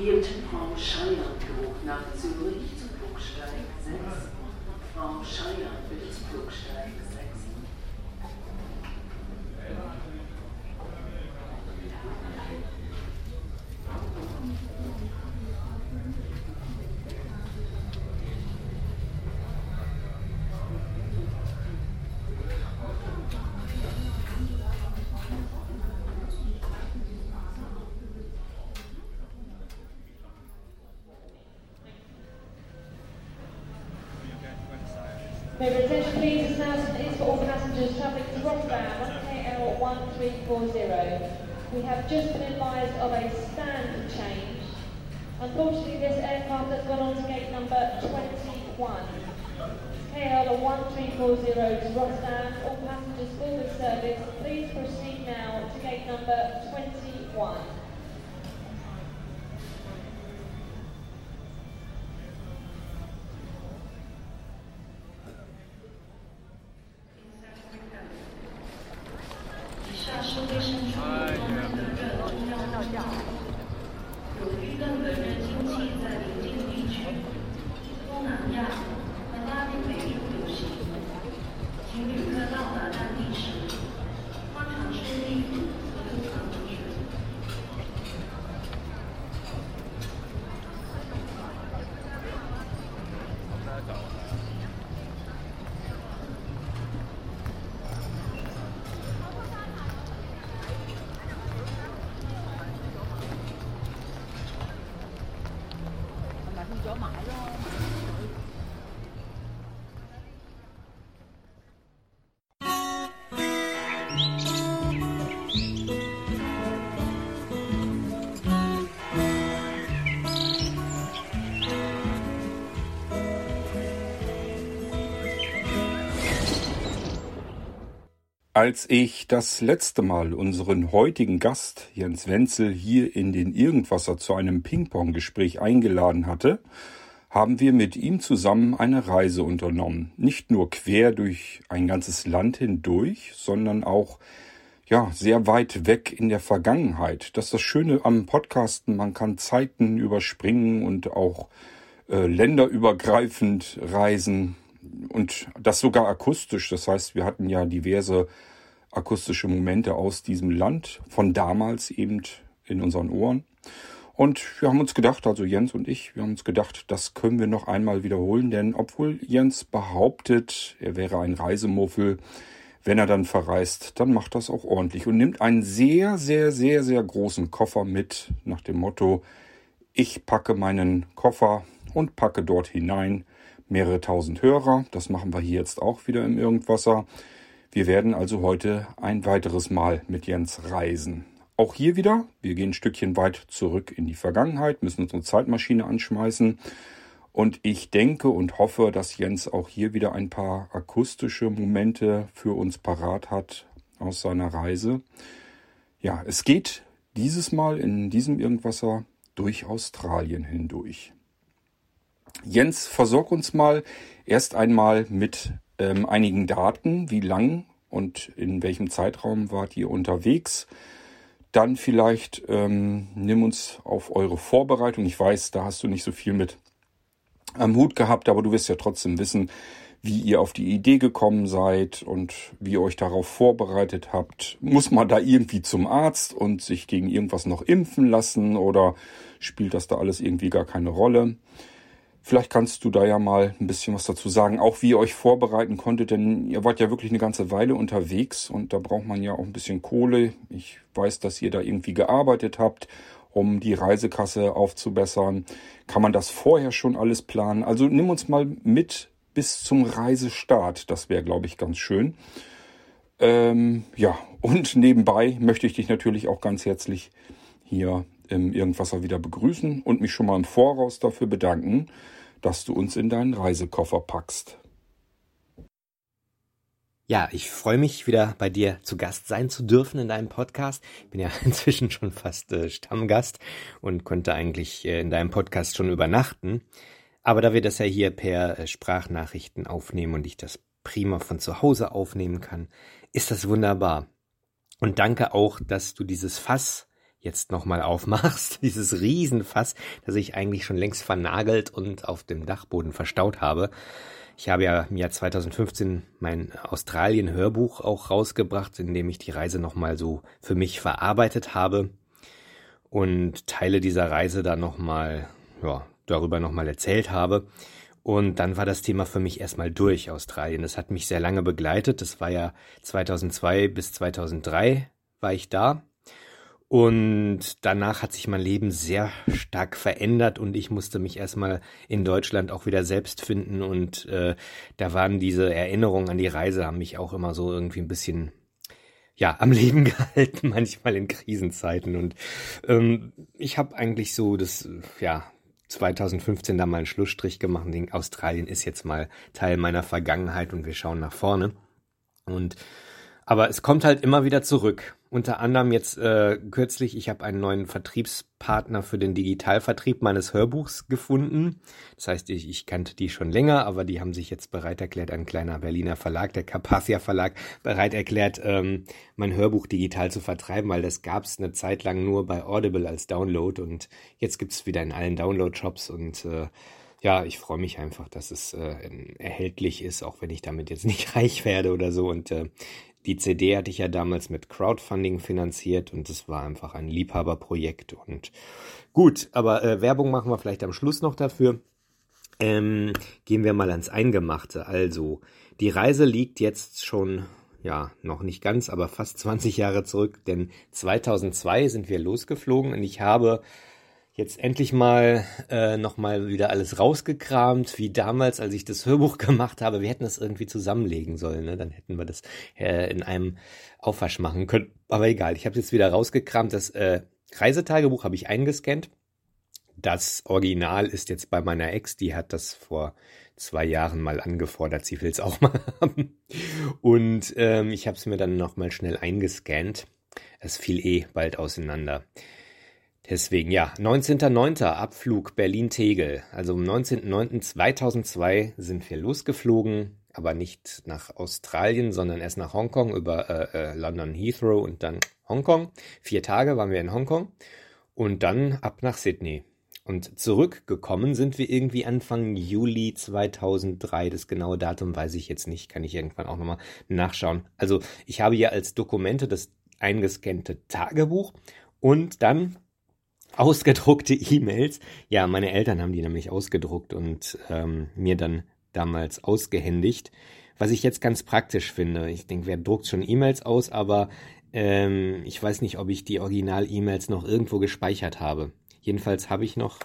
Beamte Frau Scheier-Geruch nach Zürich zu Flugsteig 6. Frau Scheier bitte zu Flugsteig passengers travelling to Rotterdam, KL 1340. We have just been advised of a stand change. Unfortunately, this aircraft has gone on to gate number 21. KL 1340 to Rotterdam, all passengers for this service, please proceed now to gate number 21. Yeah. Als ich das letzte Mal unseren heutigen Gast Jens Wenzel hier in den Irgendwasser zu einem Ping-Pong-Gespräch eingeladen hatte, haben wir mit ihm zusammen eine Reise unternommen. Nicht nur quer durch ein ganzes Land hindurch, sondern auch ja, sehr weit weg in der Vergangenheit. Das ist das Schöne am Podcasten, man kann Zeiten überspringen und auch äh, länderübergreifend reisen und das sogar akustisch. Das heißt, wir hatten ja diverse akustische Momente aus diesem Land, von damals eben in unseren Ohren. Und wir haben uns gedacht, also Jens und ich, wir haben uns gedacht, das können wir noch einmal wiederholen, denn obwohl Jens behauptet, er wäre ein Reisemuffel, wenn er dann verreist, dann macht das auch ordentlich und nimmt einen sehr, sehr, sehr, sehr großen Koffer mit nach dem Motto, ich packe meinen Koffer und packe dort hinein mehrere tausend Hörer. Das machen wir hier jetzt auch wieder im Irgendwasser. Wir werden also heute ein weiteres Mal mit Jens reisen. Auch hier wieder, wir gehen ein Stückchen weit zurück in die Vergangenheit, müssen unsere Zeitmaschine anschmeißen. Und ich denke und hoffe, dass Jens auch hier wieder ein paar akustische Momente für uns parat hat aus seiner Reise. Ja, es geht dieses Mal in diesem Irgendwasser durch Australien hindurch. Jens, versorg uns mal erst einmal mit ähm, einigen Daten, wie lang und in welchem Zeitraum wart ihr unterwegs. Dann vielleicht ähm, nimm uns auf eure Vorbereitung. Ich weiß, da hast du nicht so viel mit am Hut gehabt, aber du wirst ja trotzdem wissen, wie ihr auf die Idee gekommen seid und wie ihr euch darauf vorbereitet habt. Muss man da irgendwie zum Arzt und sich gegen irgendwas noch impfen lassen oder spielt das da alles irgendwie gar keine Rolle? Vielleicht kannst du da ja mal ein bisschen was dazu sagen, auch wie ihr euch vorbereiten konntet, denn ihr wart ja wirklich eine ganze Weile unterwegs und da braucht man ja auch ein bisschen Kohle. Ich weiß, dass ihr da irgendwie gearbeitet habt, um die Reisekasse aufzubessern. Kann man das vorher schon alles planen? Also nimm uns mal mit bis zum Reisestart. Das wäre, glaube ich, ganz schön. Ähm, ja, und nebenbei möchte ich dich natürlich auch ganz herzlich hier im Irgendwasser wieder begrüßen und mich schon mal im Voraus dafür bedanken, dass du uns in deinen Reisekoffer packst. Ja, ich freue mich wieder bei dir zu Gast sein zu dürfen in deinem Podcast. Ich bin ja inzwischen schon fast äh, Stammgast und konnte eigentlich äh, in deinem Podcast schon übernachten. Aber da wir das ja hier per äh, Sprachnachrichten aufnehmen und ich das prima von zu Hause aufnehmen kann, ist das wunderbar. Und danke auch, dass du dieses Fass jetzt nochmal aufmachst, dieses Riesenfass, das ich eigentlich schon längst vernagelt und auf dem Dachboden verstaut habe. Ich habe ja im Jahr 2015 mein Australien-Hörbuch auch rausgebracht, in dem ich die Reise nochmal so für mich verarbeitet habe und Teile dieser Reise dann nochmal, ja, darüber nochmal erzählt habe. Und dann war das Thema für mich erstmal durch, Australien. Das hat mich sehr lange begleitet. Das war ja 2002 bis 2003 war ich da. Und danach hat sich mein Leben sehr stark verändert und ich musste mich erstmal in Deutschland auch wieder selbst finden. Und äh, da waren diese Erinnerungen an die Reise, haben mich auch immer so irgendwie ein bisschen ja am Leben gehalten, manchmal in Krisenzeiten. Und ähm, ich habe eigentlich so das, ja, 2015 da mal einen Schlussstrich gemacht denke, Australien ist jetzt mal Teil meiner Vergangenheit und wir schauen nach vorne. Und aber es kommt halt immer wieder zurück. Unter anderem jetzt äh, kürzlich, ich habe einen neuen Vertriebspartner für den Digitalvertrieb meines Hörbuchs gefunden. Das heißt, ich, ich kannte die schon länger, aber die haben sich jetzt bereit erklärt, ein kleiner Berliner Verlag, der Carpathia Verlag, bereit erklärt, ähm, mein Hörbuch digital zu vertreiben, weil das gab es eine Zeit lang nur bei Audible als Download und jetzt gibt's wieder in allen Download-Shops und äh, ja, ich freue mich einfach, dass es äh, erhältlich ist, auch wenn ich damit jetzt nicht reich werde oder so. Und äh, die CD hatte ich ja damals mit Crowdfunding finanziert und es war einfach ein Liebhaberprojekt. Und gut, aber äh, Werbung machen wir vielleicht am Schluss noch dafür. Ähm, gehen wir mal ans Eingemachte. Also, die Reise liegt jetzt schon, ja, noch nicht ganz, aber fast 20 Jahre zurück, denn 2002 sind wir losgeflogen und ich habe jetzt endlich mal äh, nochmal wieder alles rausgekramt, wie damals, als ich das Hörbuch gemacht habe. Wir hätten das irgendwie zusammenlegen sollen, ne? dann hätten wir das äh, in einem Aufwasch machen können. Aber egal, ich habe jetzt wieder rausgekramt. Das äh, Reisetagebuch habe ich eingescannt. Das Original ist jetzt bei meiner Ex, die hat das vor zwei Jahren mal angefordert, sie will es auch mal haben. Und ähm, ich habe es mir dann nochmal schnell eingescannt. Es fiel eh bald auseinander. Deswegen, ja, 19.09. Abflug Berlin-Tegel. Also am 19.09.2002 sind wir losgeflogen, aber nicht nach Australien, sondern erst nach Hongkong über äh, äh, London Heathrow und dann Hongkong. Vier Tage waren wir in Hongkong und dann ab nach Sydney. Und zurückgekommen sind wir irgendwie Anfang Juli 2003. Das genaue Datum weiß ich jetzt nicht, kann ich irgendwann auch nochmal nachschauen. Also ich habe hier als Dokumente das eingescannte Tagebuch und dann ausgedruckte E-Mails. Ja, meine Eltern haben die nämlich ausgedruckt und ähm, mir dann damals ausgehändigt. Was ich jetzt ganz praktisch finde. Ich denke, wer druckt schon E-Mails aus, aber ähm, ich weiß nicht, ob ich die Original-E-Mails noch irgendwo gespeichert habe. Jedenfalls habe ich noch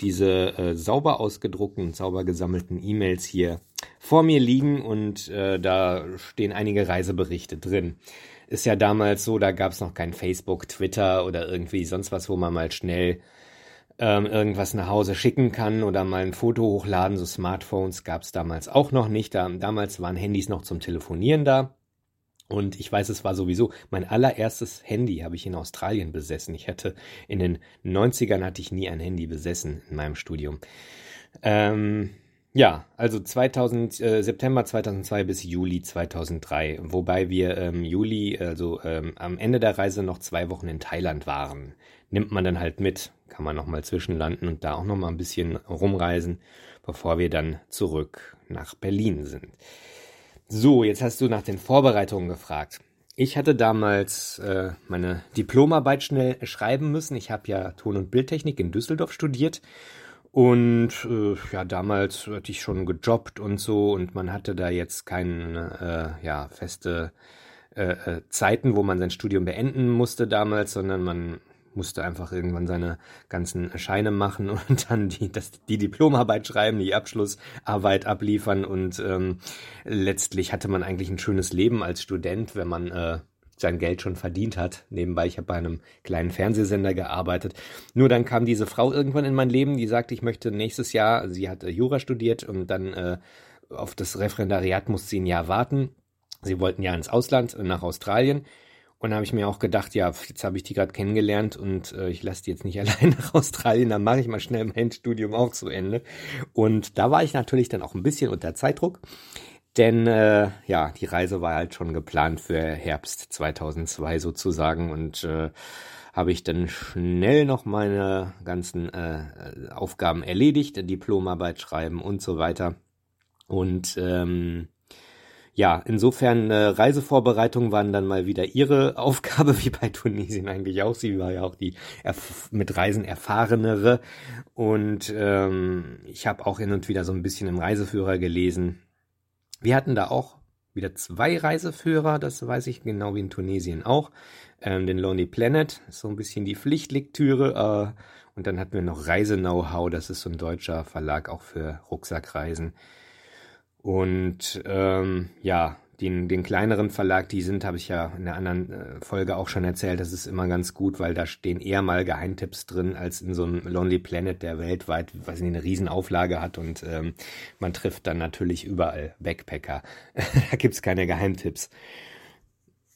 diese äh, sauber ausgedruckten, sauber gesammelten E-Mails hier vor mir liegen und äh, da stehen einige Reiseberichte drin ist ja damals so, da gab es noch kein Facebook, Twitter oder irgendwie sonst was, wo man mal schnell ähm, irgendwas nach Hause schicken kann oder mal ein Foto hochladen. So Smartphones gab es damals auch noch nicht. Da, damals waren Handys noch zum Telefonieren da. Und ich weiß, es war sowieso mein allererstes Handy habe ich in Australien besessen. Ich hatte in den 90ern hatte ich nie ein Handy besessen in meinem Studium. Ähm, ja, also 2000, äh, September 2002 bis Juli 2003, wobei wir ähm, Juli, also ähm, am Ende der Reise noch zwei Wochen in Thailand waren. Nimmt man dann halt mit, kann man nochmal zwischenlanden und da auch nochmal ein bisschen rumreisen, bevor wir dann zurück nach Berlin sind. So, jetzt hast du nach den Vorbereitungen gefragt. Ich hatte damals äh, meine Diplomarbeit schnell schreiben müssen. Ich habe ja Ton- und Bildtechnik in Düsseldorf studiert und äh, ja, damals hatte ich schon gejobbt und so und man hatte da jetzt keine äh, ja, feste äh, äh, Zeiten, wo man sein Studium beenden musste damals, sondern man musste einfach irgendwann seine ganzen Scheine machen und dann die, das, die Diplomarbeit schreiben, die Abschlussarbeit abliefern und ähm, letztlich hatte man eigentlich ein schönes Leben als Student, wenn man äh, sein Geld schon verdient hat. Nebenbei, ich habe bei einem kleinen Fernsehsender gearbeitet. Nur dann kam diese Frau irgendwann in mein Leben, die sagte, ich möchte nächstes Jahr, sie hat Jura studiert und dann äh, auf das Referendariat musste sie ein Jahr warten. Sie wollten ja ins Ausland, äh, nach Australien. Und da habe ich mir auch gedacht, ja, jetzt habe ich die gerade kennengelernt und äh, ich lasse die jetzt nicht allein nach Australien, dann mache ich mal schnell mein Studium auch zu Ende. Und da war ich natürlich dann auch ein bisschen unter Zeitdruck. Denn äh, ja, die Reise war halt schon geplant für Herbst 2002 sozusagen und äh, habe ich dann schnell noch meine ganzen äh, Aufgaben erledigt, Diplomarbeit schreiben und so weiter. Und ähm, ja, insofern äh, Reisevorbereitungen waren dann mal wieder ihre Aufgabe, wie bei Tunesien eigentlich auch. Sie war ja auch die mit Reisen erfahrenere. Und ähm, ich habe auch hin und wieder so ein bisschen im Reiseführer gelesen. Wir hatten da auch wieder zwei Reiseführer, das weiß ich genau wie in Tunesien auch. Ähm, den Lonely Planet, so ein bisschen die Pflichtlektüre. Äh, und dann hatten wir noch Reise-Know-how, das ist so ein deutscher Verlag auch für Rucksackreisen. Und ähm, ja, den, den kleineren Verlag, die sind, habe ich ja in der anderen äh, Folge auch schon erzählt, das ist immer ganz gut, weil da stehen eher mal Geheimtipps drin, als in so einem Lonely Planet, der weltweit, weiß nicht, eine Riesenauflage hat und ähm, man trifft dann natürlich überall Backpacker. da gibt's keine Geheimtipps.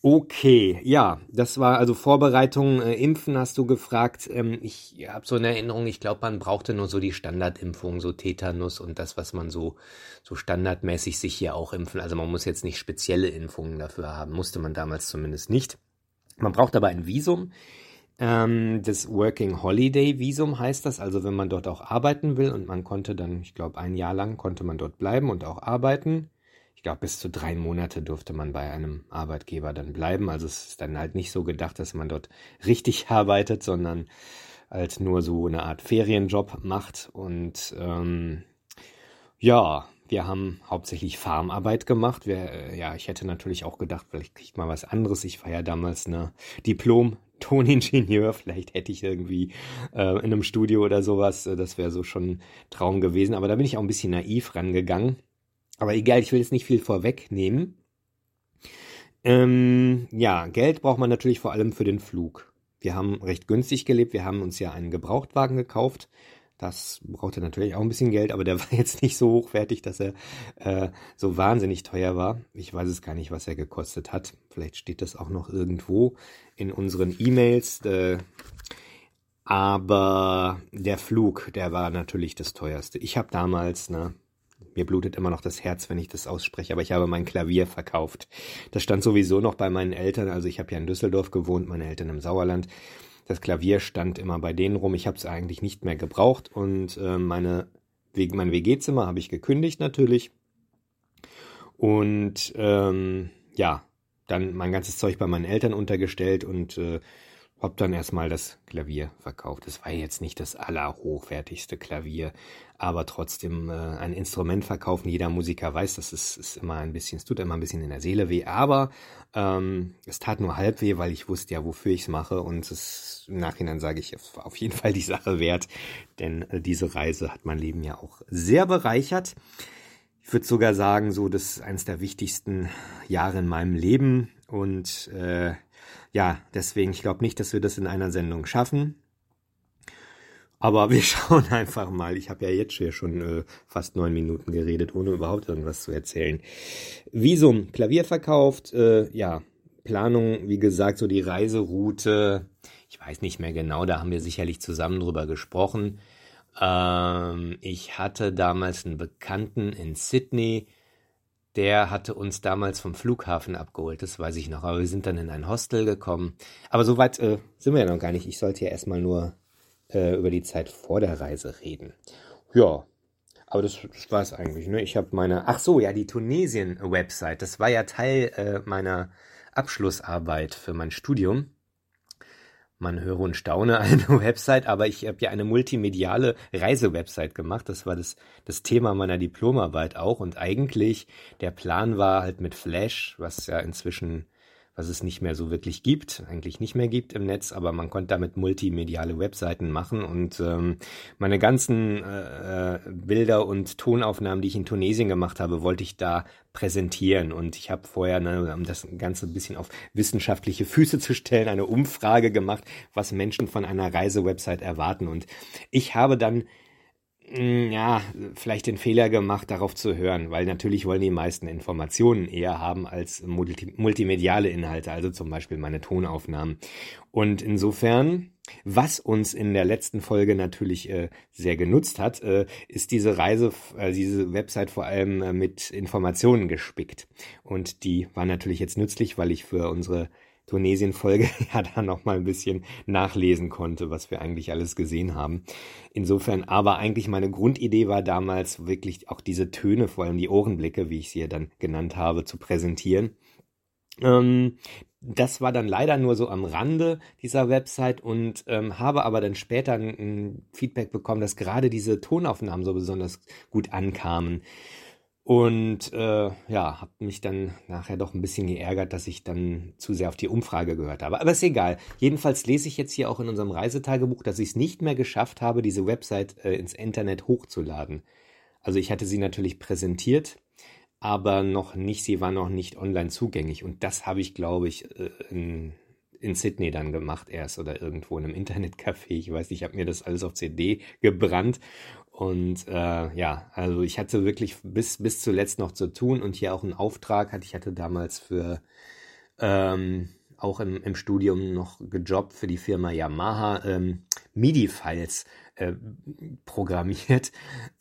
Okay, ja, das war also Vorbereitung. Äh, Impfen hast du gefragt. Ähm, ich habe so eine Erinnerung, ich glaube, man brauchte nur so die Standardimpfung, so Tetanus und das, was man so, so standardmäßig sich hier auch impfen. Also man muss jetzt nicht spezielle Impfungen dafür haben, musste man damals zumindest nicht. Man braucht aber ein Visum. Ähm, das Working Holiday Visum heißt das, also wenn man dort auch arbeiten will und man konnte dann, ich glaube, ein Jahr lang konnte man dort bleiben und auch arbeiten glaube, bis zu drei Monate durfte man bei einem Arbeitgeber dann bleiben. Also es ist dann halt nicht so gedacht, dass man dort richtig arbeitet, sondern halt nur so eine Art Ferienjob macht. Und ähm, ja, wir haben hauptsächlich Farmarbeit gemacht. Wir, äh, ja, ich hätte natürlich auch gedacht, vielleicht kriegt man was anderes. Ich war ja damals eine Diplom Toningenieur, vielleicht hätte ich irgendwie äh, in einem Studio oder sowas, das wäre so schon ein Traum gewesen, aber da bin ich auch ein bisschen naiv rangegangen aber egal, ich will jetzt nicht viel vorwegnehmen. Ähm, ja, Geld braucht man natürlich vor allem für den Flug. Wir haben recht günstig gelebt. Wir haben uns ja einen Gebrauchtwagen gekauft. Das brauchte natürlich auch ein bisschen Geld, aber der war jetzt nicht so hochwertig, dass er äh, so wahnsinnig teuer war. Ich weiß es gar nicht, was er gekostet hat. Vielleicht steht das auch noch irgendwo in unseren E-Mails. Äh, aber der Flug, der war natürlich das teuerste. Ich habe damals, ne, mir blutet immer noch das Herz, wenn ich das ausspreche, aber ich habe mein Klavier verkauft. Das stand sowieso noch bei meinen Eltern, also ich habe ja in Düsseldorf gewohnt, meine Eltern im Sauerland. Das Klavier stand immer bei denen rum, ich habe es eigentlich nicht mehr gebraucht und äh, meine, mein WG-Zimmer habe ich gekündigt natürlich. Und ähm, ja, dann mein ganzes Zeug bei meinen Eltern untergestellt und äh, hab dann erstmal das Klavier verkauft. Es war jetzt nicht das allerhochwertigste Klavier, aber trotzdem äh, ein Instrument verkaufen. Jeder Musiker weiß, das ist, ist immer ein bisschen, es tut immer ein bisschen in der Seele weh, aber ähm, es tat nur halb weh, weil ich wusste ja, wofür ich es mache und es, im Nachhinein sage ich, es war auf jeden Fall die Sache wert, denn äh, diese Reise hat mein Leben ja auch sehr bereichert. Ich würde sogar sagen, so das ist eines der wichtigsten Jahre in meinem Leben und äh, ja, deswegen, ich glaube nicht, dass wir das in einer Sendung schaffen. Aber wir schauen einfach mal. Ich habe ja jetzt schon äh, fast neun Minuten geredet, ohne überhaupt irgendwas zu erzählen. Visum, Klavier verkauft, äh, ja, Planung, wie gesagt, so die Reiseroute. Ich weiß nicht mehr genau, da haben wir sicherlich zusammen drüber gesprochen. Ähm, ich hatte damals einen Bekannten in Sydney, der hatte uns damals vom Flughafen abgeholt, das weiß ich noch. Aber wir sind dann in ein Hostel gekommen. Aber soweit äh, sind wir ja noch gar nicht. Ich sollte ja erstmal nur äh, über die Zeit vor der Reise reden. Ja, aber das, das war es eigentlich. Ne? Ich habe meine, ach so, ja, die Tunesien-Website. Das war ja Teil äh, meiner Abschlussarbeit für mein Studium man höre und staune, eine Website, aber ich habe ja eine multimediale Reisewebsite gemacht. Das war das, das Thema meiner Diplomarbeit auch. Und eigentlich der Plan war halt mit Flash, was ja inzwischen was es nicht mehr so wirklich gibt, eigentlich nicht mehr gibt im Netz, aber man konnte damit multimediale Webseiten machen und ähm, meine ganzen äh, äh, Bilder und Tonaufnahmen, die ich in Tunesien gemacht habe, wollte ich da präsentieren. Und ich habe vorher, ne, um das Ganze ein bisschen auf wissenschaftliche Füße zu stellen, eine Umfrage gemacht, was Menschen von einer Reisewebsite erwarten. Und ich habe dann ja, vielleicht den Fehler gemacht, darauf zu hören, weil natürlich wollen die meisten Informationen eher haben als multi multimediale Inhalte, also zum Beispiel meine Tonaufnahmen. Und insofern, was uns in der letzten Folge natürlich äh, sehr genutzt hat, äh, ist diese Reise, äh, diese Website vor allem äh, mit Informationen gespickt. Und die war natürlich jetzt nützlich, weil ich für unsere Tunesien-Folge ja da nochmal ein bisschen nachlesen konnte, was wir eigentlich alles gesehen haben. Insofern, aber eigentlich meine Grundidee war damals wirklich auch diese Töne, vor allem die Ohrenblicke, wie ich sie ja dann genannt habe, zu präsentieren. Ähm, das war dann leider nur so am Rande dieser Website und ähm, habe aber dann später ein, ein Feedback bekommen, dass gerade diese Tonaufnahmen so besonders gut ankamen. Und äh, ja, habe mich dann nachher doch ein bisschen geärgert, dass ich dann zu sehr auf die Umfrage gehört habe. Aber ist egal. Jedenfalls lese ich jetzt hier auch in unserem Reisetagebuch, dass ich es nicht mehr geschafft habe, diese Website äh, ins Internet hochzuladen. Also ich hatte sie natürlich präsentiert, aber noch nicht, sie war noch nicht online zugänglich. Und das habe ich, glaube ich, äh, in, in Sydney dann gemacht erst oder irgendwo in einem Internetcafé. Ich weiß nicht, ich habe mir das alles auf CD gebrannt und äh, ja, also ich hatte wirklich bis, bis zuletzt noch zu tun und hier auch einen Auftrag hatte. Ich hatte damals für ähm, auch im, im Studium noch gejobbt für die Firma Yamaha ähm, MIDI-Files äh, programmiert.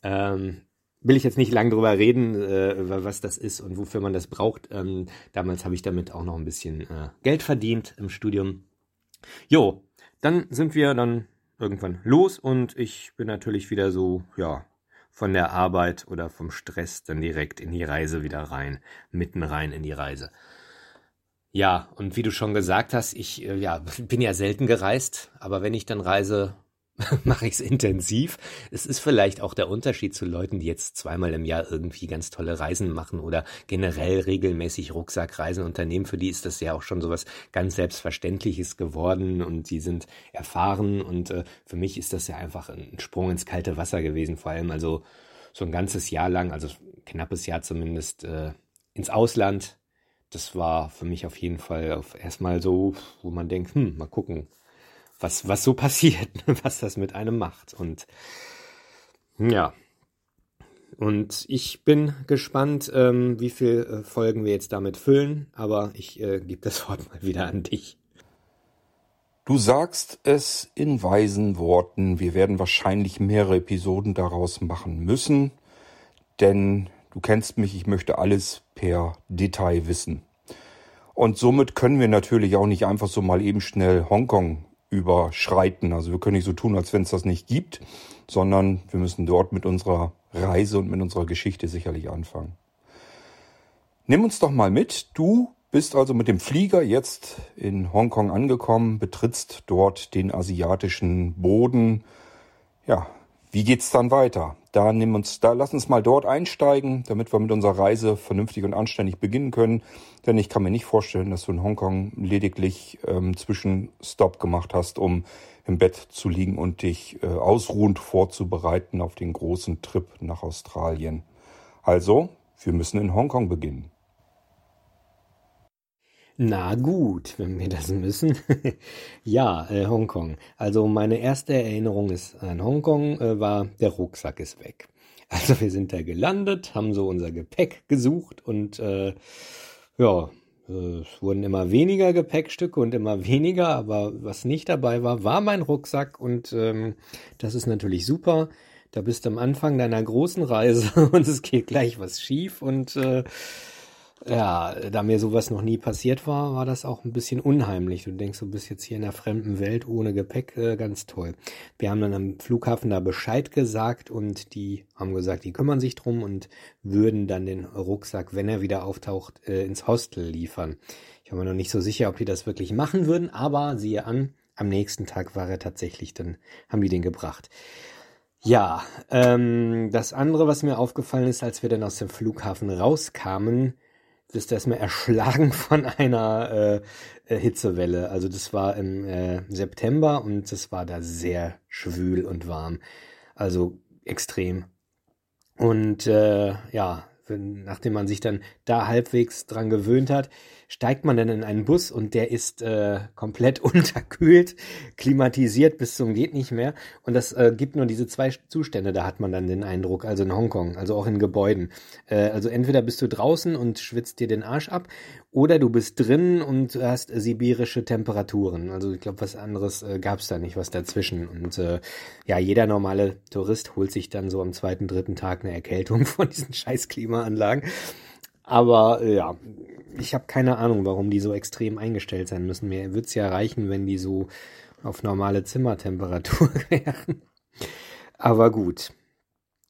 Ähm, will ich jetzt nicht lang drüber reden, äh, was das ist und wofür man das braucht. Ähm, damals habe ich damit auch noch ein bisschen äh, Geld verdient im Studium. Jo, dann sind wir dann irgendwann los und ich bin natürlich wieder so, ja, von der Arbeit oder vom Stress dann direkt in die Reise wieder rein, mitten rein in die Reise. Ja, und wie du schon gesagt hast, ich äh, ja, bin ja selten gereist, aber wenn ich dann reise, mache ich es intensiv. Es ist vielleicht auch der Unterschied zu Leuten, die jetzt zweimal im Jahr irgendwie ganz tolle Reisen machen oder generell regelmäßig Rucksackreisen unternehmen. Für die ist das ja auch schon sowas ganz Selbstverständliches geworden und die sind erfahren und äh, für mich ist das ja einfach ein Sprung ins kalte Wasser gewesen. Vor allem also so ein ganzes Jahr lang, also knappes Jahr zumindest, äh, ins Ausland. Das war für mich auf jeden Fall auf erstmal so, wo man denkt, hm, mal gucken, was, was so passiert, was das mit einem macht. Und ja. Und ich bin gespannt, ähm, wie viele äh, Folgen wir jetzt damit füllen, aber ich äh, gebe das Wort mal wieder an dich. Du sagst es in weisen Worten. Wir werden wahrscheinlich mehrere Episoden daraus machen müssen, denn du kennst mich, ich möchte alles per Detail wissen. Und somit können wir natürlich auch nicht einfach so mal eben schnell Hongkong überschreiten. Also wir können nicht so tun, als wenn es das nicht gibt, sondern wir müssen dort mit unserer Reise und mit unserer Geschichte sicherlich anfangen. Nimm uns doch mal mit. Du bist also mit dem Flieger jetzt in Hongkong angekommen, betrittst dort den asiatischen Boden. Ja, wie geht's dann weiter? Da nimm uns, da lass uns mal dort einsteigen, damit wir mit unserer Reise vernünftig und anständig beginnen können. Denn ich kann mir nicht vorstellen, dass du in Hongkong lediglich ähm, Zwischenstopp gemacht hast, um im Bett zu liegen und dich äh, ausruhend vorzubereiten auf den großen Trip nach Australien. Also, wir müssen in Hongkong beginnen. Na gut, wenn wir das müssen. ja, äh, Hongkong. Also meine erste Erinnerung ist an Hongkong äh, war, der Rucksack ist weg. Also wir sind da gelandet, haben so unser Gepäck gesucht und äh, ja, äh, es wurden immer weniger Gepäckstücke und immer weniger, aber was nicht dabei war, war mein Rucksack und ähm, das ist natürlich super. Da bist du am Anfang deiner großen Reise und es geht gleich was schief und äh, ja, da mir sowas noch nie passiert war, war das auch ein bisschen unheimlich. Du denkst, du bist jetzt hier in einer fremden Welt ohne Gepäck, äh, ganz toll. Wir haben dann am Flughafen da Bescheid gesagt und die haben gesagt, die kümmern sich drum und würden dann den Rucksack, wenn er wieder auftaucht, äh, ins Hostel liefern. Ich war mir noch nicht so sicher, ob die das wirklich machen würden, aber siehe an, am nächsten Tag war er tatsächlich, dann haben die den gebracht. Ja, ähm, das andere, was mir aufgefallen ist, als wir dann aus dem Flughafen rauskamen, bist du erstmal erschlagen von einer äh, äh, Hitzewelle. Also das war im äh, September und es war da sehr schwül und warm. Also extrem. Und äh, ja, wenn, nachdem man sich dann da halbwegs dran gewöhnt hat, steigt man dann in einen Bus und der ist äh, komplett unterkühlt, klimatisiert bis zum geht nicht mehr. Und das äh, gibt nur diese zwei Zustände, da hat man dann den Eindruck, also in Hongkong, also auch in Gebäuden. Äh, also entweder bist du draußen und schwitzt dir den Arsch ab oder du bist drin und hast sibirische Temperaturen. Also ich glaube, was anderes äh, gab es da nicht, was dazwischen. Und äh, ja, jeder normale Tourist holt sich dann so am zweiten, dritten Tag eine Erkältung von diesen scheiß Klimaanlagen. Aber äh, ja, ich habe keine Ahnung, warum die so extrem eingestellt sein müssen. Mir würde es ja reichen, wenn die so auf normale Zimmertemperatur wären. Aber gut.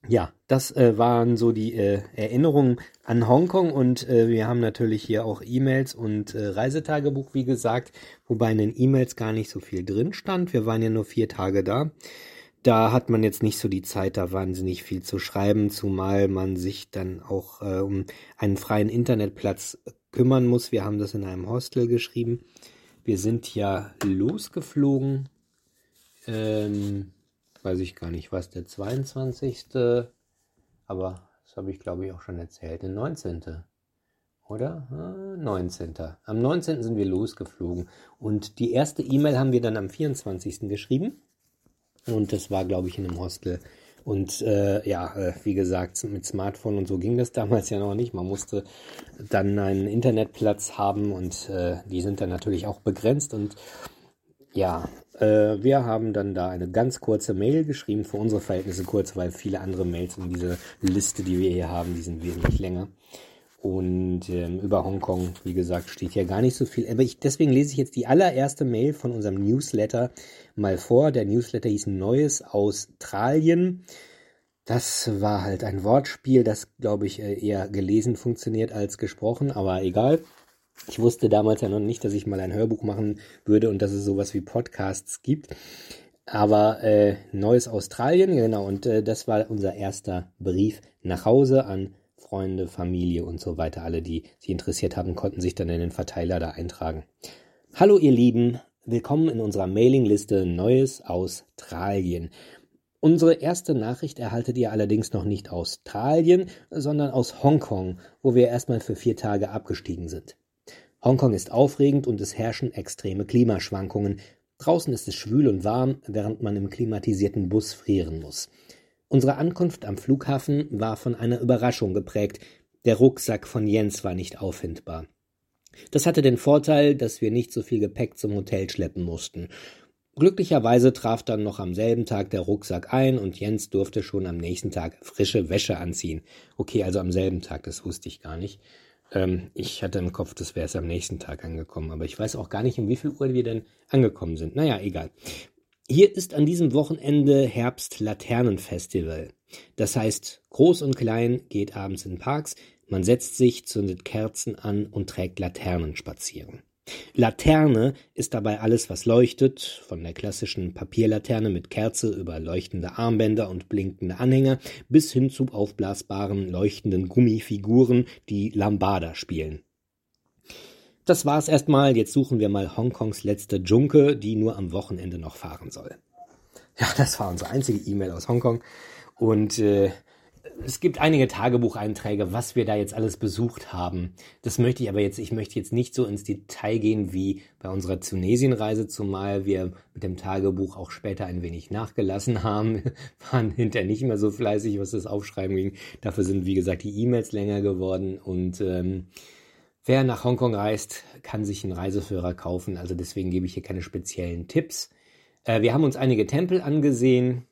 Ja, das äh, waren so die äh, Erinnerungen an Hongkong und äh, wir haben natürlich hier auch E-Mails und äh, Reisetagebuch, wie gesagt, wobei in den E-Mails gar nicht so viel drin stand. Wir waren ja nur vier Tage da. Da hat man jetzt nicht so die Zeit, da wahnsinnig viel zu schreiben, zumal man sich dann auch äh, um einen freien Internetplatz kümmern muss. Wir haben das in einem Hostel geschrieben. Wir sind ja losgeflogen. Ähm, weiß ich gar nicht, was der 22. Aber das habe ich glaube ich auch schon erzählt. Der 19. Oder? 19. Am 19. sind wir losgeflogen. Und die erste E-Mail haben wir dann am 24. geschrieben. Und das war, glaube ich, in einem Hostel. Und äh, ja, äh, wie gesagt, mit Smartphone und so ging das damals ja noch nicht. Man musste dann einen Internetplatz haben und äh, die sind dann natürlich auch begrenzt. Und ja, äh, wir haben dann da eine ganz kurze Mail geschrieben, für unsere Verhältnisse kurz, weil viele andere Mails in dieser Liste, die wir hier haben, die sind wesentlich länger. Und ähm, über Hongkong, wie gesagt, steht hier gar nicht so viel. Aber ich, deswegen lese ich jetzt die allererste Mail von unserem Newsletter mal vor. Der Newsletter hieß Neues Australien. Das war halt ein Wortspiel, das, glaube ich, äh, eher gelesen funktioniert als gesprochen, aber egal. Ich wusste damals ja noch nicht, dass ich mal ein Hörbuch machen würde und dass es sowas wie Podcasts gibt. Aber äh, Neues Australien, genau, und äh, das war unser erster Brief nach Hause an Freunde, Familie und so weiter. Alle, die sich interessiert haben, konnten sich dann in den Verteiler da eintragen. Hallo ihr Lieben, willkommen in unserer Mailingliste Neues Australien. Unsere erste Nachricht erhaltet ihr allerdings noch nicht aus Australien, sondern aus Hongkong, wo wir erstmal für vier Tage abgestiegen sind. Hongkong ist aufregend und es herrschen extreme Klimaschwankungen. Draußen ist es schwül und warm, während man im klimatisierten Bus frieren muss. Unsere Ankunft am Flughafen war von einer Überraschung geprägt. Der Rucksack von Jens war nicht auffindbar. Das hatte den Vorteil, dass wir nicht so viel Gepäck zum Hotel schleppen mussten. Glücklicherweise traf dann noch am selben Tag der Rucksack ein und Jens durfte schon am nächsten Tag frische Wäsche anziehen. Okay, also am selben Tag, das wusste ich gar nicht. Ähm, ich hatte im Kopf, das wäre es am nächsten Tag angekommen, aber ich weiß auch gar nicht, um wie viel Uhr wir denn angekommen sind. Naja, egal. Hier ist an diesem Wochenende Herbst-Laternenfestival. Das heißt, groß und klein geht abends in Parks, man setzt sich, zündet Kerzen an und trägt Laternen spazieren. Laterne ist dabei alles, was leuchtet, von der klassischen Papierlaterne mit Kerze über leuchtende Armbänder und blinkende Anhänger bis hin zu aufblasbaren leuchtenden Gummifiguren, die Lambada spielen. Das war's erstmal. Jetzt suchen wir mal Hongkongs letzte Junke, die nur am Wochenende noch fahren soll. Ja, das war unsere einzige E-Mail aus Hongkong. Und äh, es gibt einige Tagebucheinträge, was wir da jetzt alles besucht haben. Das möchte ich aber jetzt, ich möchte jetzt nicht so ins Detail gehen wie bei unserer Tunesienreise, zumal wir mit dem Tagebuch auch später ein wenig nachgelassen haben, waren hinterher nicht mehr so fleißig, was das Aufschreiben ging. Dafür sind, wie gesagt, die E-Mails länger geworden und ähm, wer nach Hongkong reist, kann sich einen Reiseführer kaufen. Also deswegen gebe ich hier keine speziellen Tipps. Äh, wir haben uns einige Tempel angesehen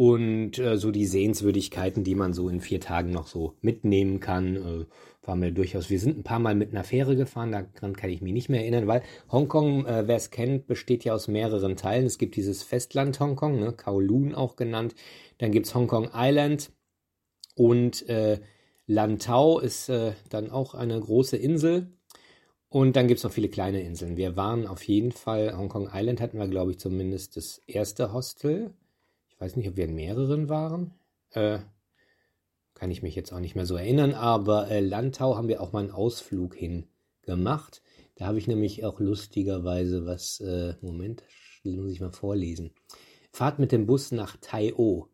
und äh, so die Sehenswürdigkeiten, die man so in vier Tagen noch so mitnehmen kann, äh, waren wir durchaus. Wir sind ein paar Mal mit einer Fähre gefahren, daran kann ich mich nicht mehr erinnern, weil Hongkong, äh, wer es kennt, besteht ja aus mehreren Teilen. Es gibt dieses Festland Hongkong, ne, Kowloon auch genannt. Dann gibt es Hongkong Island und äh, Lantau ist äh, dann auch eine große Insel. Und dann gibt es noch viele kleine Inseln. Wir waren auf jeden Fall, Hongkong Island hatten wir, glaube ich, zumindest das erste Hostel weiß nicht, ob wir in mehreren waren. Äh, kann ich mich jetzt auch nicht mehr so erinnern, aber äh, Landtau haben wir auch mal einen Ausflug hin gemacht. Da habe ich nämlich auch lustigerweise was, äh, Moment, muss ich mal vorlesen. Fahrt mit dem Bus nach Tai-O,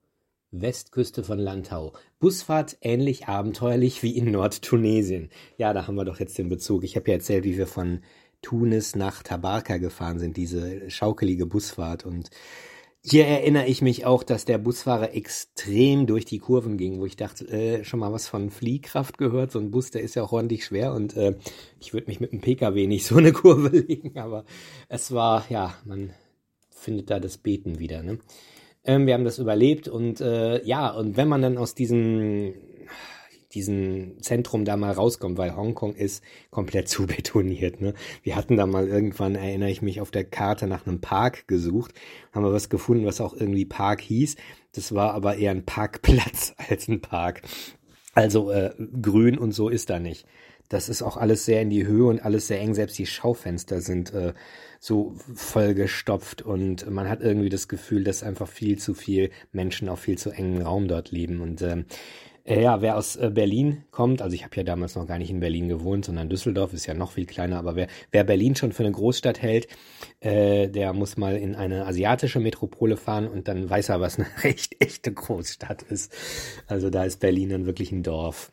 Westküste von Landtau. Busfahrt ähnlich abenteuerlich wie in Nordtunesien. Ja, da haben wir doch jetzt den Bezug. Ich habe ja erzählt, wie wir von Tunis nach Tabarka gefahren sind, diese schaukelige Busfahrt und hier erinnere ich mich auch, dass der Busfahrer extrem durch die Kurven ging, wo ich dachte, äh, schon mal was von Fliehkraft gehört. So ein Bus, der ist ja auch ordentlich schwer und äh, ich würde mich mit einem Pkw nicht so eine Kurve legen, aber es war, ja, man findet da das Beten wieder. Ne? Ähm, wir haben das überlebt und äh, ja, und wenn man dann aus diesem diesem Zentrum da mal rauskommt, weil Hongkong ist komplett zu betoniert. Ne? Wir hatten da mal irgendwann, erinnere ich mich, auf der Karte nach einem Park gesucht, haben wir was gefunden, was auch irgendwie Park hieß. Das war aber eher ein Parkplatz als ein Park. Also äh, grün und so ist da nicht. Das ist auch alles sehr in die Höhe und alles sehr eng. Selbst die Schaufenster sind äh, so vollgestopft und man hat irgendwie das Gefühl, dass einfach viel zu viel Menschen auf viel zu engen Raum dort leben. Und ähm, äh, ja, wer aus äh, Berlin kommt, also ich habe ja damals noch gar nicht in Berlin gewohnt, sondern Düsseldorf ist ja noch viel kleiner, aber wer, wer Berlin schon für eine Großstadt hält, äh, der muss mal in eine asiatische Metropole fahren und dann weiß er, was eine recht echte Großstadt ist. Also da ist Berlin dann wirklich ein Dorf.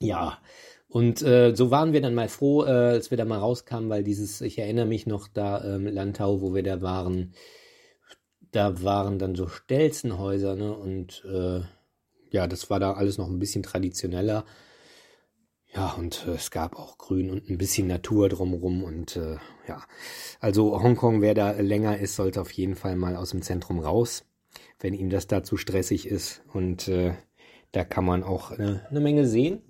Ja, und äh, so waren wir dann mal froh, äh, als wir da mal rauskamen, weil dieses, ich erinnere mich noch da ähm, Landau, wo wir da waren, da waren dann so Stelzenhäuser, ne? Und äh, ja, das war da alles noch ein bisschen traditioneller. Ja, und äh, es gab auch Grün und ein bisschen Natur drumherum und äh, ja, also Hongkong, wer da länger ist, sollte auf jeden Fall mal aus dem Zentrum raus, wenn ihm das da zu stressig ist und äh, da kann man auch eine, eine Menge sehen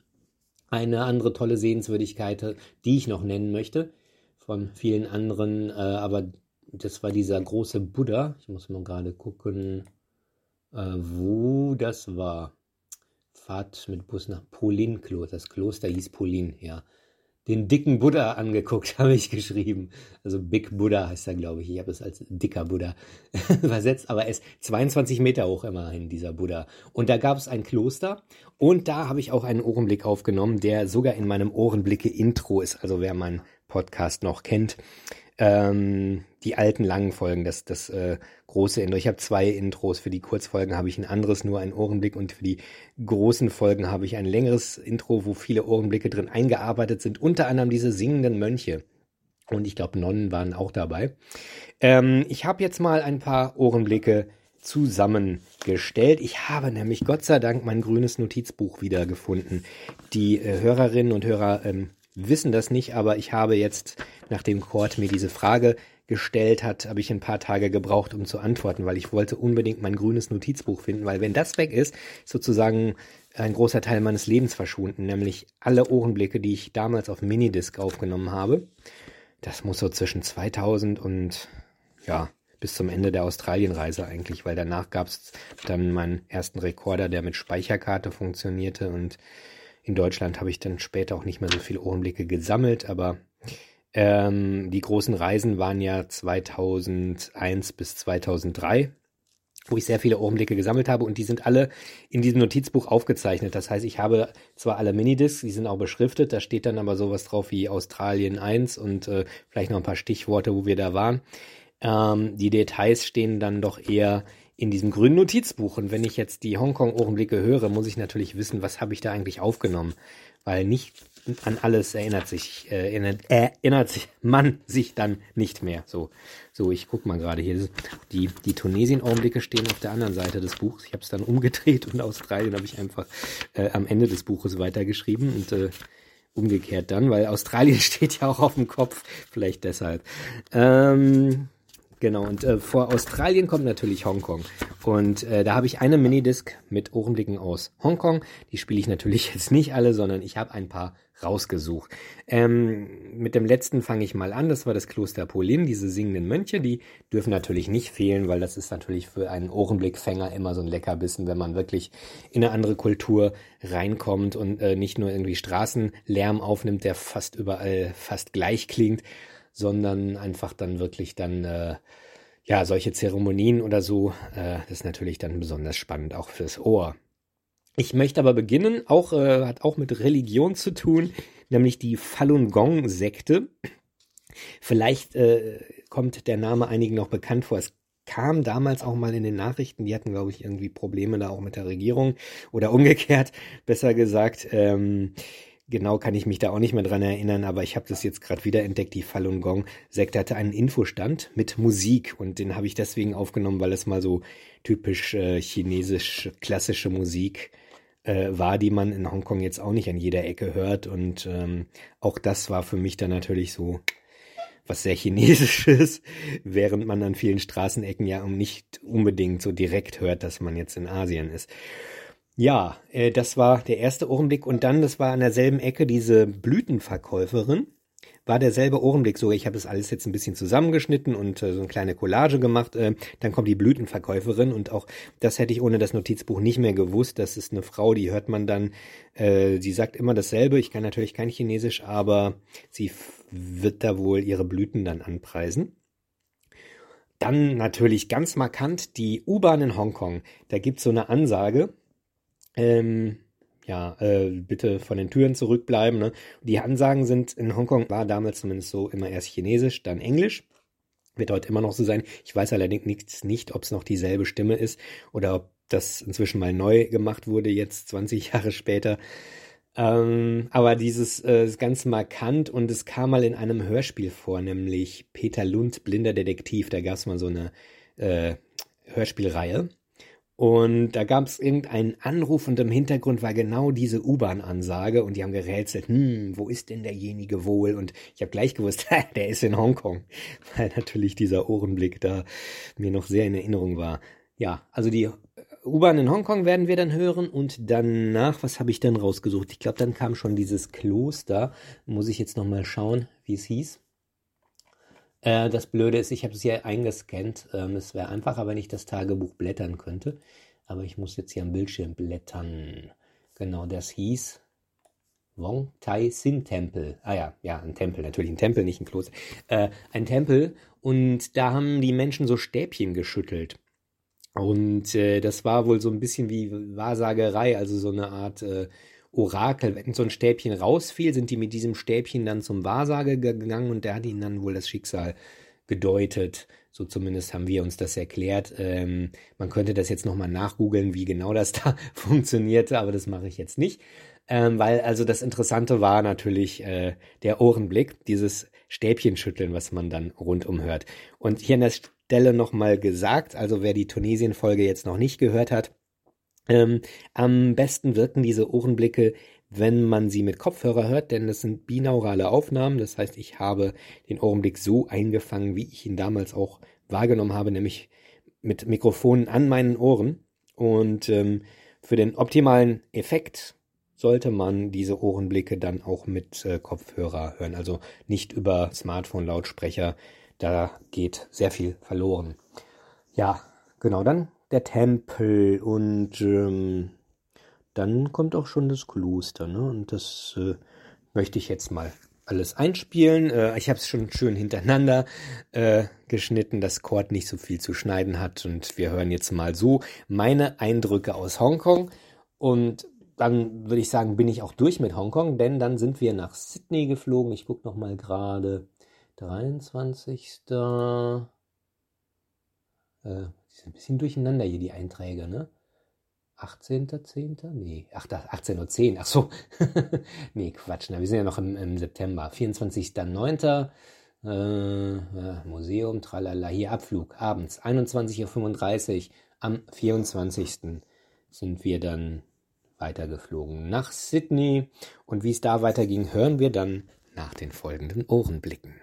eine andere tolle Sehenswürdigkeit, die ich noch nennen möchte, von vielen anderen, äh, aber das war dieser große Buddha. Ich muss mal gerade gucken, äh, wo das war. Fahrt mit Bus nach Polin-Kloster. Das Kloster hieß Polin, ja den dicken Buddha angeguckt, habe ich geschrieben. Also Big Buddha heißt er, glaube ich. Ich habe es als dicker Buddha übersetzt, aber er ist 22 Meter hoch immerhin, dieser Buddha. Und da gab es ein Kloster und da habe ich auch einen Ohrenblick aufgenommen, der sogar in meinem Ohrenblicke-Intro ist. Also wer meinen Podcast noch kennt, ähm, die alten langen Folgen, das, das äh, große Intro. Ich habe zwei Intros. Für die Kurzfolgen habe ich ein anderes, nur einen Ohrenblick. Und für die großen Folgen habe ich ein längeres Intro, wo viele Ohrenblicke drin eingearbeitet sind. Unter anderem diese singenden Mönche. Und ich glaube, Nonnen waren auch dabei. Ähm, ich habe jetzt mal ein paar Ohrenblicke zusammengestellt. Ich habe nämlich Gott sei Dank mein grünes Notizbuch wiedergefunden. Die äh, Hörerinnen und Hörer ähm, wissen das nicht, aber ich habe jetzt, nachdem Kurt mir diese Frage gestellt hat, habe ich ein paar Tage gebraucht, um zu antworten, weil ich wollte unbedingt mein grünes Notizbuch finden, weil wenn das weg ist, ist sozusagen ein großer Teil meines Lebens verschwunden, nämlich alle Ohrenblicke, die ich damals auf Minidisc aufgenommen habe. Das muss so zwischen 2000 und ja, bis zum Ende der Australienreise eigentlich, weil danach gab es dann meinen ersten Rekorder, der mit Speicherkarte funktionierte und in Deutschland habe ich dann später auch nicht mehr so viele Ohrenblicke gesammelt, aber ähm, die großen Reisen waren ja 2001 bis 2003, wo ich sehr viele Ohrenblicke gesammelt habe und die sind alle in diesem Notizbuch aufgezeichnet. Das heißt, ich habe zwar alle Minidiscs, die sind auch beschriftet, da steht dann aber sowas drauf wie Australien 1 und äh, vielleicht noch ein paar Stichworte, wo wir da waren. Ähm, die Details stehen dann doch eher in diesem grünen Notizbuch. Und wenn ich jetzt die Hongkong-Ohrenblicke höre, muss ich natürlich wissen, was habe ich da eigentlich aufgenommen. Weil nicht an alles erinnert sich, äh, erinnert, erinnert sich man sich dann nicht mehr. So, so ich guck mal gerade hier. Die, die Tunesien-Augenblicke stehen auf der anderen Seite des Buchs. Ich habe es dann umgedreht und Australien habe ich einfach äh, am Ende des Buches weitergeschrieben und äh, umgekehrt dann, weil Australien steht ja auch auf dem Kopf. Vielleicht deshalb. Ähm, Genau, und äh, vor Australien kommt natürlich Hongkong. Und äh, da habe ich eine Minidisc mit Ohrenblicken aus Hongkong. Die spiele ich natürlich jetzt nicht alle, sondern ich habe ein paar rausgesucht. Ähm, mit dem letzten fange ich mal an. Das war das Kloster Polin, diese singenden Mönche. Die dürfen natürlich nicht fehlen, weil das ist natürlich für einen Ohrenblickfänger immer so ein Leckerbissen, wenn man wirklich in eine andere Kultur reinkommt und äh, nicht nur irgendwie Straßenlärm aufnimmt, der fast überall fast gleich klingt, sondern einfach dann wirklich dann äh, ja solche Zeremonien oder so. Äh, das ist natürlich dann besonders spannend auch fürs Ohr. Ich möchte aber beginnen, auch äh, hat auch mit Religion zu tun, nämlich die Falun Gong Sekte. Vielleicht äh, kommt der Name einigen noch bekannt vor. Es kam damals auch mal in den Nachrichten, die hatten, glaube ich, irgendwie Probleme da auch mit der Regierung oder umgekehrt, besser gesagt. Ähm, Genau kann ich mich da auch nicht mehr dran erinnern, aber ich habe das jetzt gerade wieder entdeckt. Die Falun Gong Sekte hatte einen Infostand mit Musik und den habe ich deswegen aufgenommen, weil es mal so typisch äh, chinesisch klassische Musik äh, war, die man in Hongkong jetzt auch nicht an jeder Ecke hört. Und ähm, auch das war für mich dann natürlich so was sehr chinesisches, während man an vielen Straßenecken ja nicht unbedingt so direkt hört, dass man jetzt in Asien ist. Ja, äh, das war der erste Ohrenblick und dann, das war an derselben Ecke diese Blütenverkäuferin. War derselbe Ohrenblick so, ich habe das alles jetzt ein bisschen zusammengeschnitten und äh, so eine kleine Collage gemacht. Äh, dann kommt die Blütenverkäuferin und auch das hätte ich ohne das Notizbuch nicht mehr gewusst. Das ist eine Frau, die hört man dann, äh, die sagt immer dasselbe. Ich kann natürlich kein Chinesisch, aber sie wird da wohl ihre Blüten dann anpreisen. Dann natürlich ganz markant die U-Bahn in Hongkong. Da gibt's so eine Ansage, ähm, ja, äh, bitte von den Türen zurückbleiben. Ne? Die Ansagen sind in Hongkong, war damals zumindest so, immer erst Chinesisch, dann Englisch. Wird heute immer noch so sein. Ich weiß allerdings nicht, nicht ob es noch dieselbe Stimme ist oder ob das inzwischen mal neu gemacht wurde, jetzt 20 Jahre später. Ähm, aber dieses äh, ist ganz markant und es kam mal in einem Hörspiel vor, nämlich Peter Lund, blinder Detektiv. Da gab es mal so eine äh, Hörspielreihe. Und da gab es irgendeinen Anruf und im Hintergrund war genau diese U-Bahn-Ansage und die haben gerätselt, hm, wo ist denn derjenige wohl? Und ich habe gleich gewusst, der ist in Hongkong, weil natürlich dieser Ohrenblick da mir noch sehr in Erinnerung war. Ja, also die U-Bahn in Hongkong werden wir dann hören und danach, was habe ich dann rausgesucht? Ich glaube, dann kam schon dieses Kloster. Muss ich jetzt nochmal schauen, wie es hieß. Äh, das Blöde ist, ich habe es hier eingescannt. Ähm, es wäre einfacher, wenn ich das Tagebuch blättern könnte. Aber ich muss jetzt hier am Bildschirm blättern. Genau, das hieß Wong Tai Sin Tempel. Ah ja, ja, ein Tempel, natürlich ein Tempel, nicht ein Kloster. Äh, ein Tempel und da haben die Menschen so Stäbchen geschüttelt. Und äh, das war wohl so ein bisschen wie Wahrsagerei, also so eine Art äh, Orakel. Wenn so ein Stäbchen rausfiel, sind die mit diesem Stäbchen dann zum Wahrsager gegangen und der hat ihnen dann wohl das Schicksal gedeutet. So zumindest haben wir uns das erklärt. Ähm, man könnte das jetzt nochmal nachgoogeln, wie genau das da funktionierte, aber das mache ich jetzt nicht. Ähm, weil also das Interessante war natürlich äh, der Ohrenblick, dieses Stäbchenschütteln, was man dann rundum hört. Und hier an der Stelle nochmal gesagt, also wer die Tunesien-Folge jetzt noch nicht gehört hat, ähm, am besten wirken diese Ohrenblicke, wenn man sie mit Kopfhörer hört, denn das sind binaurale Aufnahmen. Das heißt, ich habe den Ohrenblick so eingefangen, wie ich ihn damals auch wahrgenommen habe, nämlich mit Mikrofonen an meinen Ohren. Und ähm, für den optimalen Effekt sollte man diese Ohrenblicke dann auch mit äh, Kopfhörer hören, also nicht über Smartphone-Lautsprecher. Da geht sehr viel verloren. Ja, genau, dann der Tempel und ähm, dann kommt auch schon das Kloster, ne? Und das äh, möchte ich jetzt mal alles einspielen. Äh, ich habe es schon schön hintereinander äh, geschnitten, dass Cord nicht so viel zu schneiden hat. Und wir hören jetzt mal so meine Eindrücke aus Hongkong. Und dann würde ich sagen, bin ich auch durch mit Hongkong, denn dann sind wir nach Sydney geflogen. Ich gucke noch mal gerade. 23. Äh, die sind ein bisschen durcheinander hier, die Einträge, ne? 18.10.? Nee, 18.10 Uhr. Ach so. nee, Quatsch. Na, wir sind ja noch im, im September. 24.09. Äh, Museum, tralala. Hier Abflug, abends, 21.35 Uhr. Am 24. sind wir dann weitergeflogen nach Sydney. Und wie es da weiterging, hören wir dann nach den folgenden Ohrenblicken.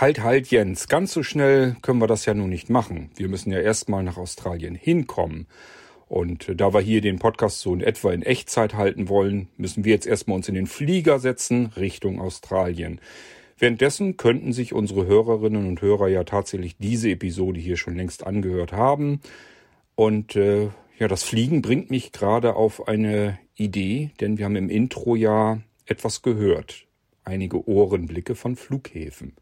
Halt, halt, Jens, ganz so schnell können wir das ja nun nicht machen. Wir müssen ja erstmal nach Australien hinkommen. Und da wir hier den Podcast so in etwa in Echtzeit halten wollen, müssen wir jetzt erstmal uns in den Flieger setzen Richtung Australien. Währenddessen könnten sich unsere Hörerinnen und Hörer ja tatsächlich diese Episode hier schon längst angehört haben. Und äh, ja, das Fliegen bringt mich gerade auf eine Idee, denn wir haben im Intro ja etwas gehört einige Ohrenblicke von Flughäfen.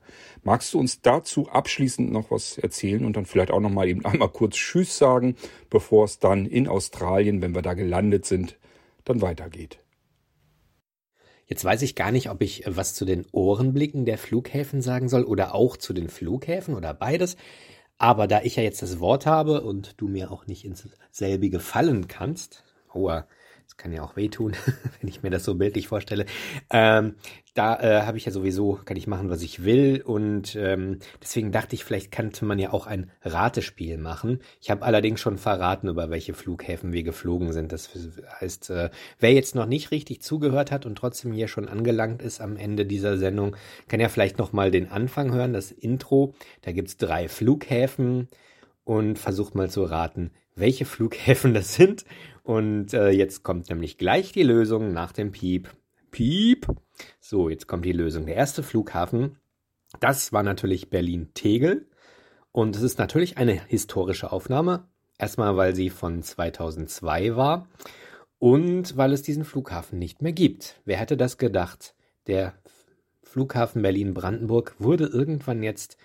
Magst du uns dazu abschließend noch was erzählen und dann vielleicht auch noch mal eben einmal kurz Tschüss sagen, bevor es dann in Australien, wenn wir da gelandet sind, dann weitergeht? Jetzt weiß ich gar nicht, ob ich was zu den Ohrenblicken der Flughäfen sagen soll oder auch zu den Flughäfen oder beides. Aber da ich ja jetzt das Wort habe und du mir auch nicht ins selbige fallen kannst, oh, das kann ja auch wehtun, wenn ich mir das so bildlich vorstelle. Ähm, da äh, habe ich ja sowieso, kann ich machen, was ich will. Und ähm, deswegen dachte ich, vielleicht könnte man ja auch ein Ratespiel machen. Ich habe allerdings schon verraten, über welche Flughäfen wir geflogen sind. Das heißt, äh, wer jetzt noch nicht richtig zugehört hat und trotzdem hier schon angelangt ist am Ende dieser Sendung, kann ja vielleicht nochmal den Anfang hören, das Intro. Da gibt's drei Flughäfen und versucht mal zu raten, welche Flughäfen das sind. Und äh, jetzt kommt nämlich gleich die Lösung nach dem Piep. Piep. So, jetzt kommt die Lösung. Der erste Flughafen, das war natürlich Berlin-Tegel. Und es ist natürlich eine historische Aufnahme. Erstmal, weil sie von 2002 war und weil es diesen Flughafen nicht mehr gibt. Wer hätte das gedacht? Der Flughafen Berlin-Brandenburg wurde irgendwann jetzt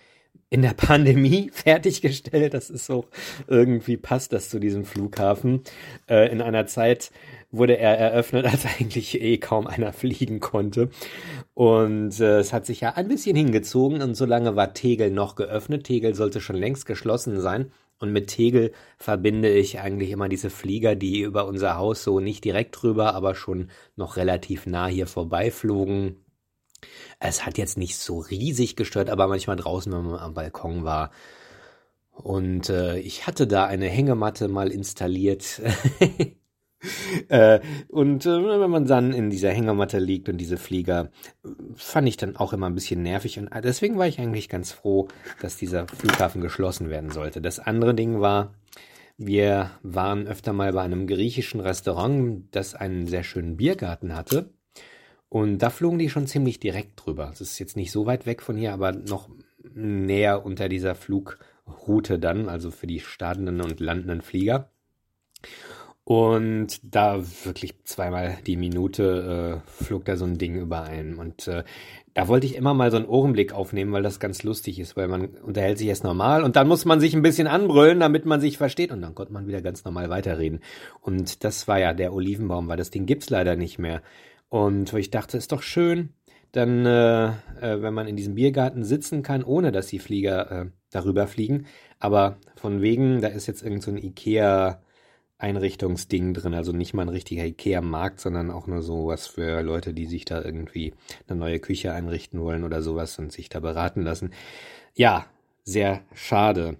in der Pandemie fertiggestellt. Das ist so, irgendwie passt das zu diesem Flughafen. Äh, in einer Zeit, wurde er eröffnet, als eigentlich eh kaum einer fliegen konnte. Und äh, es hat sich ja ein bisschen hingezogen und solange war Tegel noch geöffnet. Tegel sollte schon längst geschlossen sein. Und mit Tegel verbinde ich eigentlich immer diese Flieger, die über unser Haus so nicht direkt drüber, aber schon noch relativ nah hier vorbeiflogen. Es hat jetzt nicht so riesig gestört, aber manchmal draußen, wenn man am Balkon war. Und äh, ich hatte da eine Hängematte mal installiert. äh, und äh, wenn man dann in dieser Hängematte liegt und diese Flieger, fand ich dann auch immer ein bisschen nervig. Und deswegen war ich eigentlich ganz froh, dass dieser Flughafen geschlossen werden sollte. Das andere Ding war, wir waren öfter mal bei einem griechischen Restaurant, das einen sehr schönen Biergarten hatte. Und da flogen die schon ziemlich direkt drüber. Es ist jetzt nicht so weit weg von hier, aber noch näher unter dieser Flugroute dann, also für die startenden und landenden Flieger. Und da wirklich zweimal die Minute äh, flog da so ein Ding überein. Und äh, da wollte ich immer mal so einen Ohrenblick aufnehmen, weil das ganz lustig ist, weil man unterhält sich erst normal und dann muss man sich ein bisschen anbrüllen, damit man sich versteht und dann konnte man wieder ganz normal weiterreden. Und das war ja der Olivenbaum, weil das Ding gibt's leider nicht mehr. Und ich dachte, ist doch schön, dann, äh, äh, wenn man in diesem Biergarten sitzen kann, ohne dass die Flieger äh, darüber fliegen. Aber von wegen, da ist jetzt irgend so ein Ikea Einrichtungsding drin, also nicht mal ein richtiger Ikea-Markt, sondern auch nur so was für Leute, die sich da irgendwie eine neue Küche einrichten wollen oder sowas und sich da beraten lassen. Ja, sehr schade.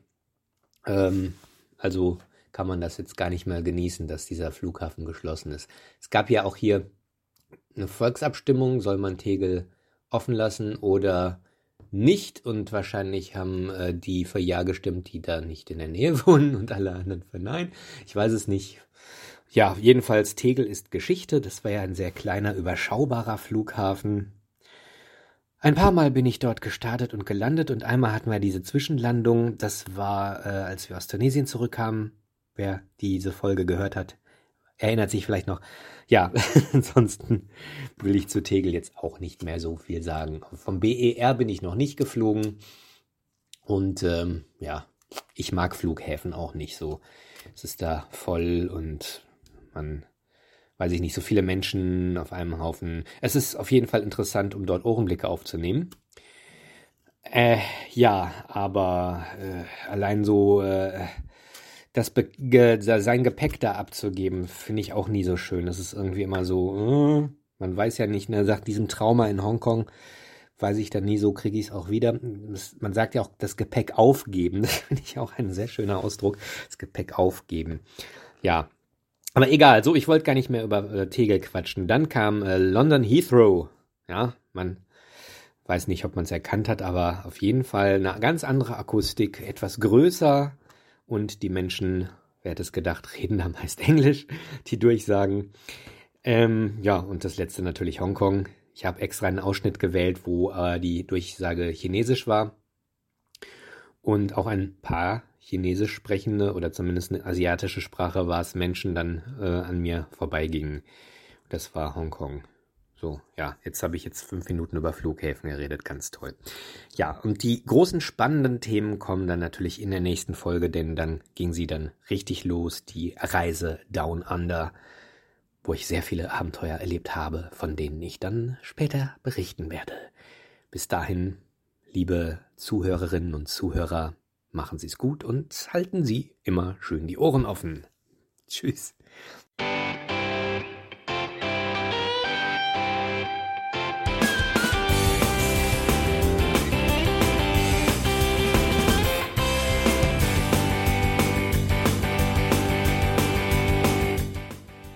Ähm, also kann man das jetzt gar nicht mehr genießen, dass dieser Flughafen geschlossen ist. Es gab ja auch hier eine Volksabstimmung, soll man Tegel offen lassen oder nicht und wahrscheinlich haben äh, die für Ja gestimmt, die da nicht in der Nähe wohnen und alle anderen für Nein. Ich weiß es nicht. ja, jedenfalls Tegel ist Geschichte. Das war ja ein sehr kleiner, überschaubarer Flughafen. Ein paar Mal bin ich dort gestartet und gelandet und einmal hatten wir diese Zwischenlandung. Das war, äh, als wir aus Tunesien zurückkamen. Wer diese Folge gehört hat, erinnert sich vielleicht noch. Ja, ansonsten will ich zu Tegel jetzt auch nicht mehr so viel sagen. Vom BER bin ich noch nicht geflogen. Und ähm, ja, ich mag Flughäfen auch nicht so. Es ist da voll und man, weiß ich nicht, so viele Menschen auf einem Haufen. Es ist auf jeden Fall interessant, um dort Ohrenblicke aufzunehmen. Äh, ja, aber äh, allein so äh, das Be ge sein Gepäck da abzugeben, finde ich auch nie so schön. Das ist irgendwie immer so, äh, man weiß ja nicht, ne, sagt diesem Trauma in Hongkong, weiß ich dann nie so, kriege ich es auch wieder. Das, man sagt ja auch das Gepäck aufgeben. Das finde ich auch ein sehr schöner Ausdruck. Das Gepäck aufgeben. Ja. Aber egal, so, ich wollte gar nicht mehr über äh, Tegel quatschen. Dann kam äh, London Heathrow. Ja, man weiß nicht, ob man es erkannt hat, aber auf jeden Fall eine ganz andere Akustik, etwas größer und die Menschen, wer hätte es gedacht, reden da meist Englisch, die durchsagen. Ähm, ja, und das letzte natürlich Hongkong. Ich habe extra einen Ausschnitt gewählt, wo äh, die Durchsage Chinesisch war. Und auch ein paar Chinesisch sprechende oder zumindest eine asiatische Sprache war es Menschen dann äh, an mir vorbeigingen. Das war Hongkong. So, ja, jetzt habe ich jetzt fünf Minuten über Flughäfen geredet, ganz toll. Ja, und die großen spannenden Themen kommen dann natürlich in der nächsten Folge, denn dann ging sie dann richtig los, die Reise Down Under wo ich sehr viele Abenteuer erlebt habe, von denen ich dann später berichten werde. Bis dahin, liebe Zuhörerinnen und Zuhörer, machen Sie es gut und halten Sie immer schön die Ohren offen. Tschüss.